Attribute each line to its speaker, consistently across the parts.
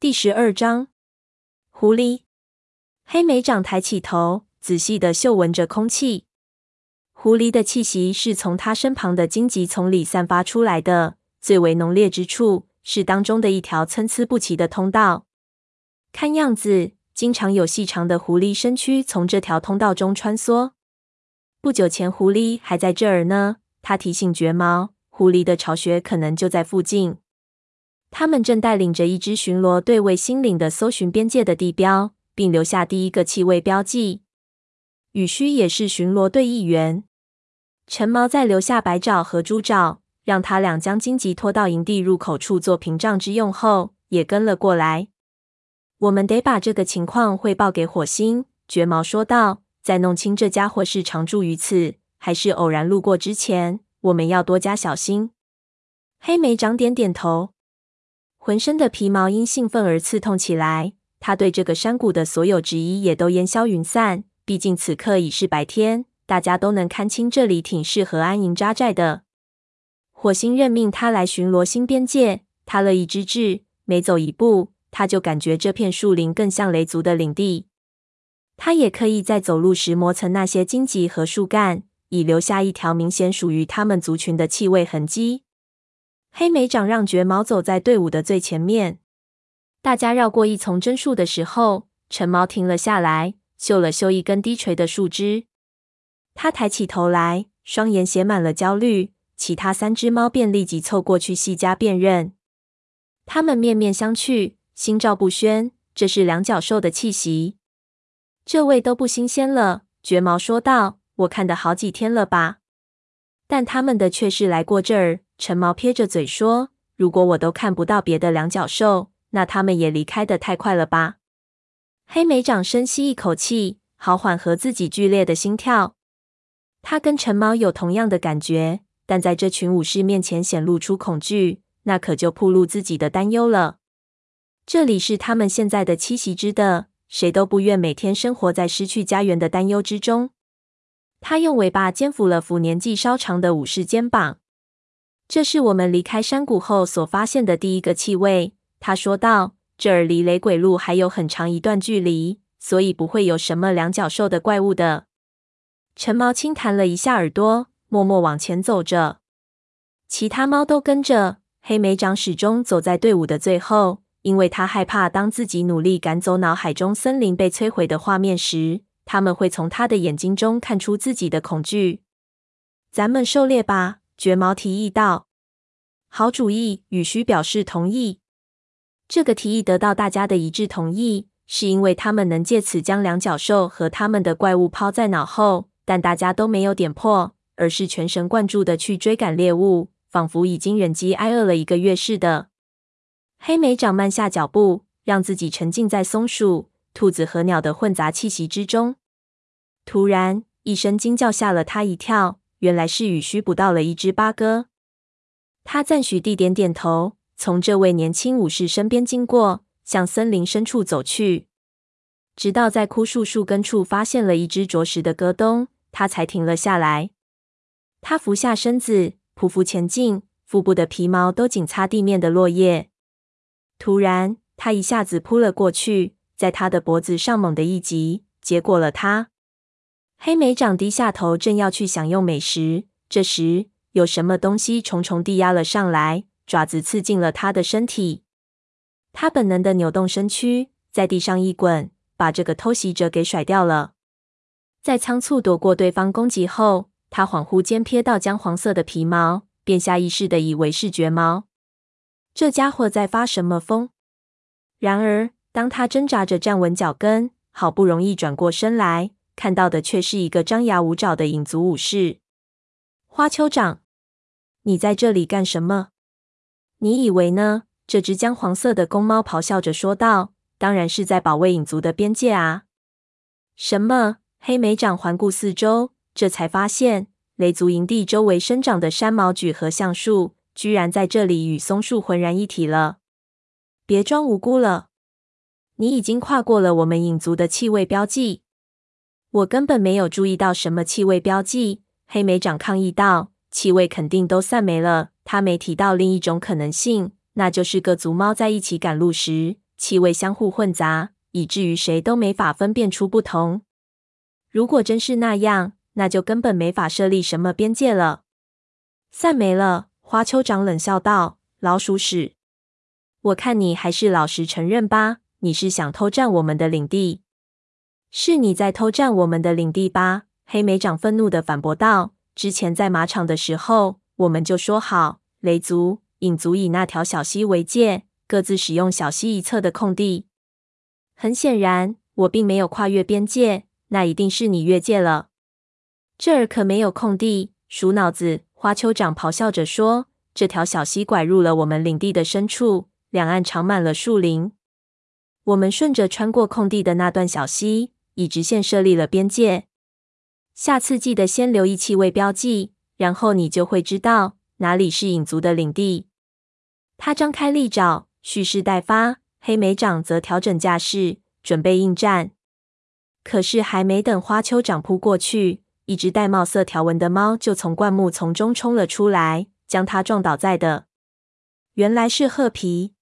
Speaker 1: 第十二章，狐狸。黑莓长抬起头，仔细地嗅闻着空气。狐狸的气息是从它身旁的荆棘丛里散发出来的，最为浓烈之处是当中的一条参差不齐的通道。看样子，经常有细长的狐狸身躯从这条通道中穿梭。不久前，狐狸还在这儿呢。他提醒绝毛，狐狸的巢穴可能就在附近。他们正带领着一支巡逻队为新领的搜寻边界的地标，并留下第一个气味标记。雨须也是巡逻队一员。陈毛在留下白爪和猪爪，让他俩将荆棘拖到营地入口处做屏障之用后，也跟了过来。我们得把这个情况汇报给火星。绝毛说道。在弄清这家伙是常住于此，还是偶然路过之前，我们要多加小心。黑莓长点点头，浑身的皮毛因兴奋而刺痛起来。他对这个山谷的所有质疑也都烟消云散。毕竟此刻已是白天，大家都能看清这里挺适合安营扎寨的。火星任命他来巡逻新边界，他乐意之至。每走一步，他就感觉这片树林更像雷族的领地。他也可以在走路时磨蹭那些荆棘和树干，以留下一条明显属于他们族群的气味痕迹。黑莓长让绝毛走在队伍的最前面。大家绕过一丛针树的时候，陈毛停了下来，嗅了嗅一根低垂的树枝。他抬起头来，双眼写满了焦虑。其他三只猫便立即凑过去细加辨认。他们面面相觑，心照不宣。这是两脚兽的气息。这位都不新鲜了，绝毛说道。我看的好几天了吧？但他们的却是来过这儿。陈毛撇着嘴说：“如果我都看不到别的两脚兽，那他们也离开的太快了吧？”黑莓长深吸一口气，好缓和自己剧烈的心跳。他跟陈毛有同样的感觉，但在这群武士面前显露出恐惧，那可就暴露自己的担忧了。这里是他们现在的栖息之地。谁都不愿每天生活在失去家园的担忧之中。他用尾巴肩抚了抚年纪稍长的武士肩膀。这是我们离开山谷后所发现的第一个气味，他说道。这儿离雷鬼路还有很长一段距离，所以不会有什么两脚兽的怪物的。陈毛轻弹了一下耳朵，默默往前走着。其他猫都跟着。黑莓长始终走在队伍的最后。因为他害怕，当自己努力赶走脑海中森林被摧毁的画面时，他们会从他的眼睛中看出自己的恐惧。咱们狩猎吧，绝毛提议道。好主意，羽须表示同意。这个提议得到大家的一致同意，是因为他们能借此将两脚兽和他们的怪物抛在脑后。但大家都没有点破，而是全神贯注的去追赶猎物，仿佛已经忍饥挨饿了一个月似的。黑莓长慢下脚步，让自己沉浸在松鼠、兔子和鸟的混杂气息之中。突然，一声惊叫吓了他一跳，原来是雨须捕到了一只八哥。他赞许地点点头，从这位年轻武士身边经过，向森林深处走去，直到在枯树树根处发现了一只啄食的戈东，他才停了下来。他俯下身子，匍匐前进，腹部的皮毛都紧擦地面的落叶。突然，他一下子扑了过去，在他的脖子上猛地一击，结果了他。黑莓长低下头，正要去享用美食，这时有什么东西重重地压了上来，爪子刺进了他的身体。他本能地扭动身躯，在地上一滚，把这个偷袭者给甩掉了。在仓促躲过对方攻击后，他恍惚间瞥到姜黄色的皮毛，便下意识地以为是绝毛。这家伙在发什么疯？然而，当他挣扎着站稳脚跟，好不容易转过身来，看到的却是一个张牙舞爪的影族武士。花丘长，你在这里干什么？你以为呢？这只姜黄色的公猫咆哮着说道：“当然是在保卫影族的边界啊！”什么？黑莓长环顾四周，这才发现雷族营地周围生长的山毛榉和橡树。居然在这里与松树浑然一体了！别装无辜了，你已经跨过了我们影族的气味标记。我根本没有注意到什么气味标记。黑莓长抗议道：“气味肯定都散没了。”他没提到另一种可能性，那就是各族猫在一起赶路时，气味相互混杂，以至于谁都没法分辨出不同。如果真是那样，那就根本没法设立什么边界了。散没了，花丘长冷笑道：“老鼠屎！我看你还是老实承认吧，你是想偷占我们的领地。是你在偷占我们的领地吧？”黑莓长愤怒地反驳道：“之前在马场的时候，我们就说好，雷族、影族以那条小溪为界，各自使用小溪一侧的空地。很显然，我并没有跨越边界。”那一定是你越界了。这儿可没有空地，鼠脑子！花丘长咆哮着说：“这条小溪拐入了我们领地的深处，两岸长满了树林。我们顺着穿过空地的那段小溪，以直线设立了边界。下次记得先留意气味标记，然后你就会知道哪里是影族的领地。”他张开利爪，蓄势待发；黑莓长则调整架势，准备应战。可是还没等花丘长扑过去，一只带帽色条纹的猫就从灌木丛中冲了出来，将它撞倒在地。原来是褐皮！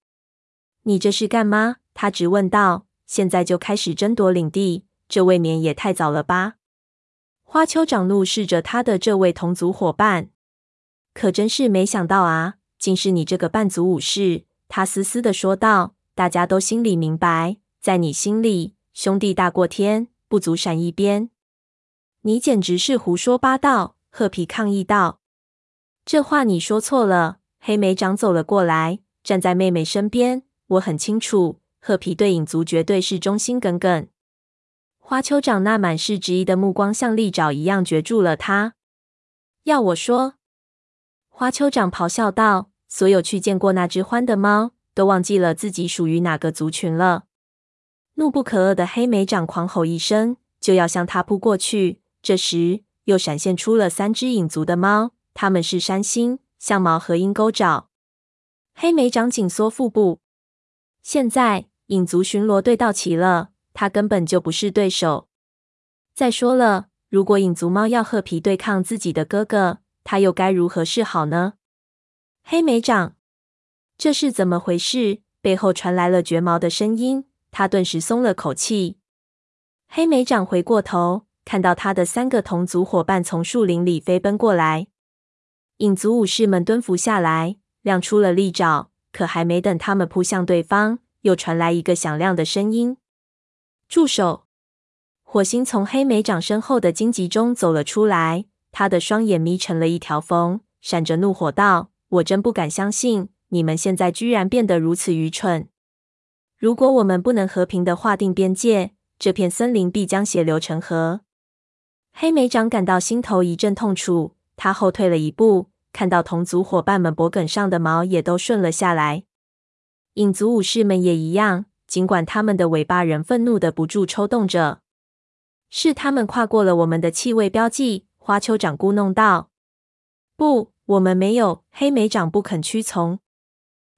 Speaker 1: 你这是干嘛？他直问道。现在就开始争夺领地，这未免也太早了吧？花丘长怒视着他的这位同族伙伴，可真是没想到啊！竟是你这个半族武士！他嘶嘶的说道。大家都心里明白，在你心里。兄弟大过天，不足闪一边。你简直是胡说八道！褐皮抗议道。这话你说错了。黑莓长走了过来，站在妹妹身边。我很清楚，褐皮对影族绝对是忠心耿耿。花丘长那满是质疑的目光，像利爪一样攫住了他。要我说，花丘长咆哮道：“所有去见过那只獾的猫，都忘记了自己属于哪个族群了。”怒不可遏的黑莓长狂吼一声，就要向他扑过去。这时，又闪现出了三只影族的猫，它们是山星、象毛和鹰钩爪。黑莓长紧缩腹部。现在，影族巡逻队到齐了，他根本就不是对手。再说了，如果影族猫要褐皮对抗自己的哥哥，他又该如何是好呢？黑莓长，这是怎么回事？背后传来了绝毛的声音。他顿时松了口气。黑莓长回过头，看到他的三个同族伙伴从树林里飞奔过来。影族武士们蹲伏下来，亮出了利爪。可还没等他们扑向对方，又传来一个响亮的声音：“住手！”火星从黑莓长身后的荆棘中走了出来，他的双眼眯成了一条缝，闪着怒火道：“我真不敢相信，你们现在居然变得如此愚蠢！”如果我们不能和平的划定边界，这片森林必将血流成河。黑莓长感到心头一阵痛楚，他后退了一步，看到同族伙伴们脖梗上的毛也都顺了下来。影族武士们也一样，尽管他们的尾巴仍愤怒的不住抽动着。是他们跨过了我们的气味标记，花丘长咕噥道：“不，我们没有。”黑莓长不肯屈从。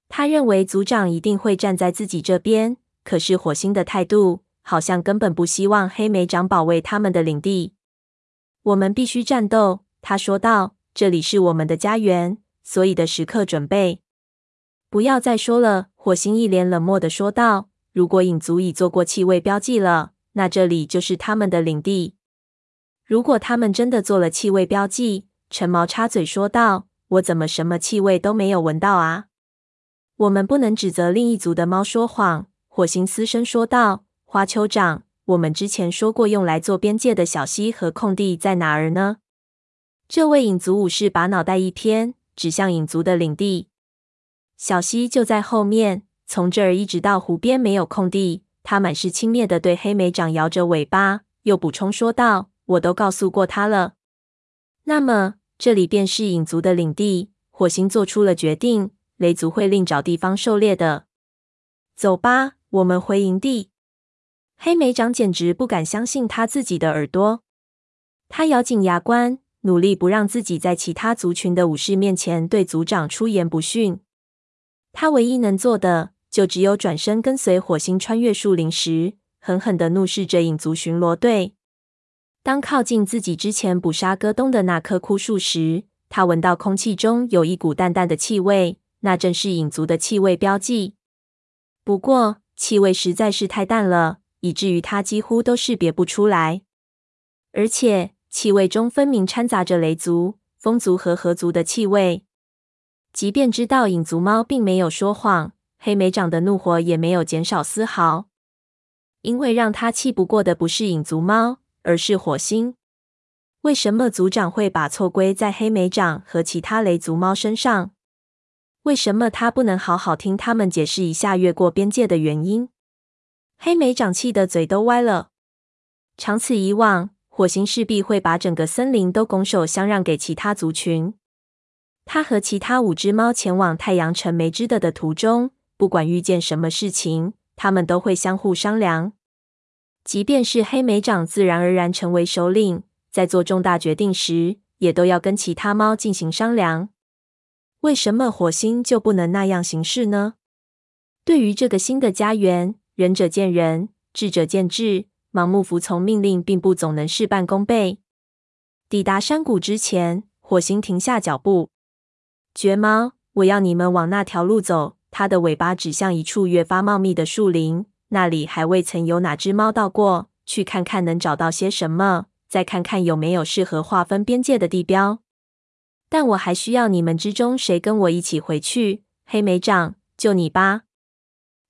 Speaker 1: 他认为族长一定会站在自己这边，可是火星的态度好像根本不希望黑莓长保卫他们的领地。我们必须战斗，他说道。这里是我们的家园，所以的时刻准备。不要再说了，火星一脸冷漠的说道。如果影族已做过气味标记了，那这里就是他们的领地。如果他们真的做了气味标记，橙毛插嘴说道，我怎么什么气味都没有闻到啊？我们不能指责另一族的猫说谎。火星嘶声说道：“花丘长，我们之前说过用来做边界的小溪和空地在哪儿呢？”这位影族武士把脑袋一偏，指向影族的领地：“小溪就在后面，从这儿一直到湖边没有空地。”他满是轻蔑地对黑莓长摇着尾巴，又补充说道：“我都告诉过他了。”那么这里便是影族的领地。火星做出了决定。雷族会另找地方狩猎的。走吧，我们回营地。黑莓长简直不敢相信他自己的耳朵。他咬紧牙关，努力不让自己在其他族群的武士面前对族长出言不逊。他唯一能做的，就只有转身跟随火星穿越树林时，狠狠地怒视着影族巡逻队。当靠近自己之前捕杀戈东的那棵枯树时，他闻到空气中有一股淡淡的气味。那正是影族的气味标记。不过，气味实在是太淡了，以至于他几乎都识别不出来。而且气味中分明掺杂着雷族、风族和河族的气味。即便知道影族猫并没有说谎，黑莓长的怒火也没有减少丝毫。因为让他气不过的不是影族猫，而是火星。为什么族长会把错归在黑莓长和其他雷族猫身上？为什么他不能好好听他们解释一下越过边界的原因？黑莓长气得嘴都歪了。长此以往，火星势必会把整个森林都拱手相让给其他族群。他和其他五只猫前往太阳城梅枝的的途中，不管遇见什么事情，他们都会相互商量。即便是黑莓长自然而然成为首领，在做重大决定时，也都要跟其他猫进行商量。为什么火星就不能那样行事呢？对于这个新的家园，仁者见仁，智者见智。盲目服从命令，并不总能事半功倍。抵达山谷之前，火星停下脚步。绝猫，我要你们往那条路走。它的尾巴指向一处越发茂密的树林，那里还未曾有哪只猫到过。去看看能找到些什么，再看看有没有适合划分边界的地标。但我还需要你们之中谁跟我一起回去。黑莓长，就你吧。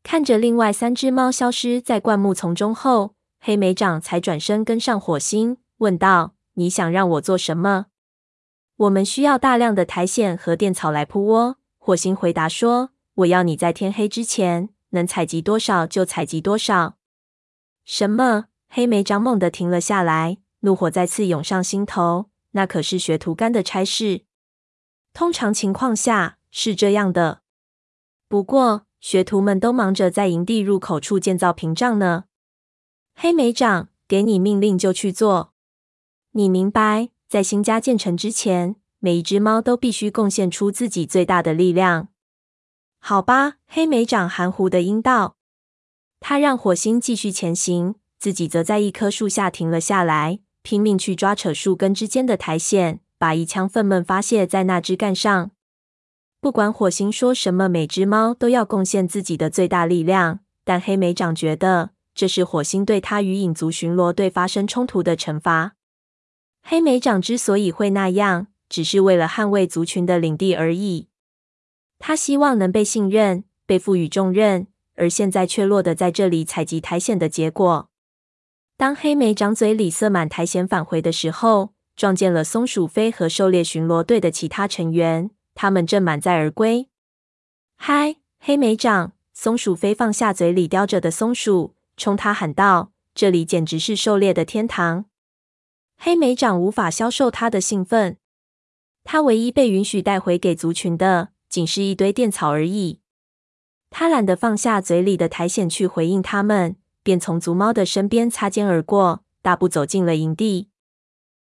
Speaker 1: 看着另外三只猫消失在灌木丛中后，黑莓长才转身跟上火星，问道：“你想让我做什么？”我们需要大量的苔藓和电草来铺窝。火星回答说：“我要你在天黑之前能采集多少就采集多少。”什么？黑莓长猛地停了下来，怒火再次涌上心头。那可是学徒干的差事。通常情况下是这样的，不过学徒们都忙着在营地入口处建造屏障呢。黑莓长，给你命令就去做。你明白，在新家建成之前，每一只猫都必须贡献出自己最大的力量。好吧，黑莓长含糊的应道。他让火星继续前行，自己则在一棵树下停了下来，拼命去抓扯树根之间的苔藓。把一腔愤懑发泄在那枝干上。不管火星说什么，每只猫都要贡献自己的最大力量。但黑莓长觉得这是火星对他与影族巡逻队发生冲突的惩罚。黑莓长之所以会那样，只是为了捍卫族群的领地而已。他希望能被信任，被赋予重任，而现在却落得在这里采集苔藓的结果。当黑莓长嘴里塞满苔藓返回的时候，撞见了松鼠飞和狩猎巡逻队的其他成员，他们正满载而归。嗨，黑莓长！松鼠飞放下嘴里叼着的松鼠，冲他喊道：“这里简直是狩猎的天堂！”黑莓长无法消受他的兴奋。他唯一被允许带回给族群的，仅是一堆垫草而已。他懒得放下嘴里的苔藓去回应他们，便从族猫的身边擦肩而过，大步走进了营地。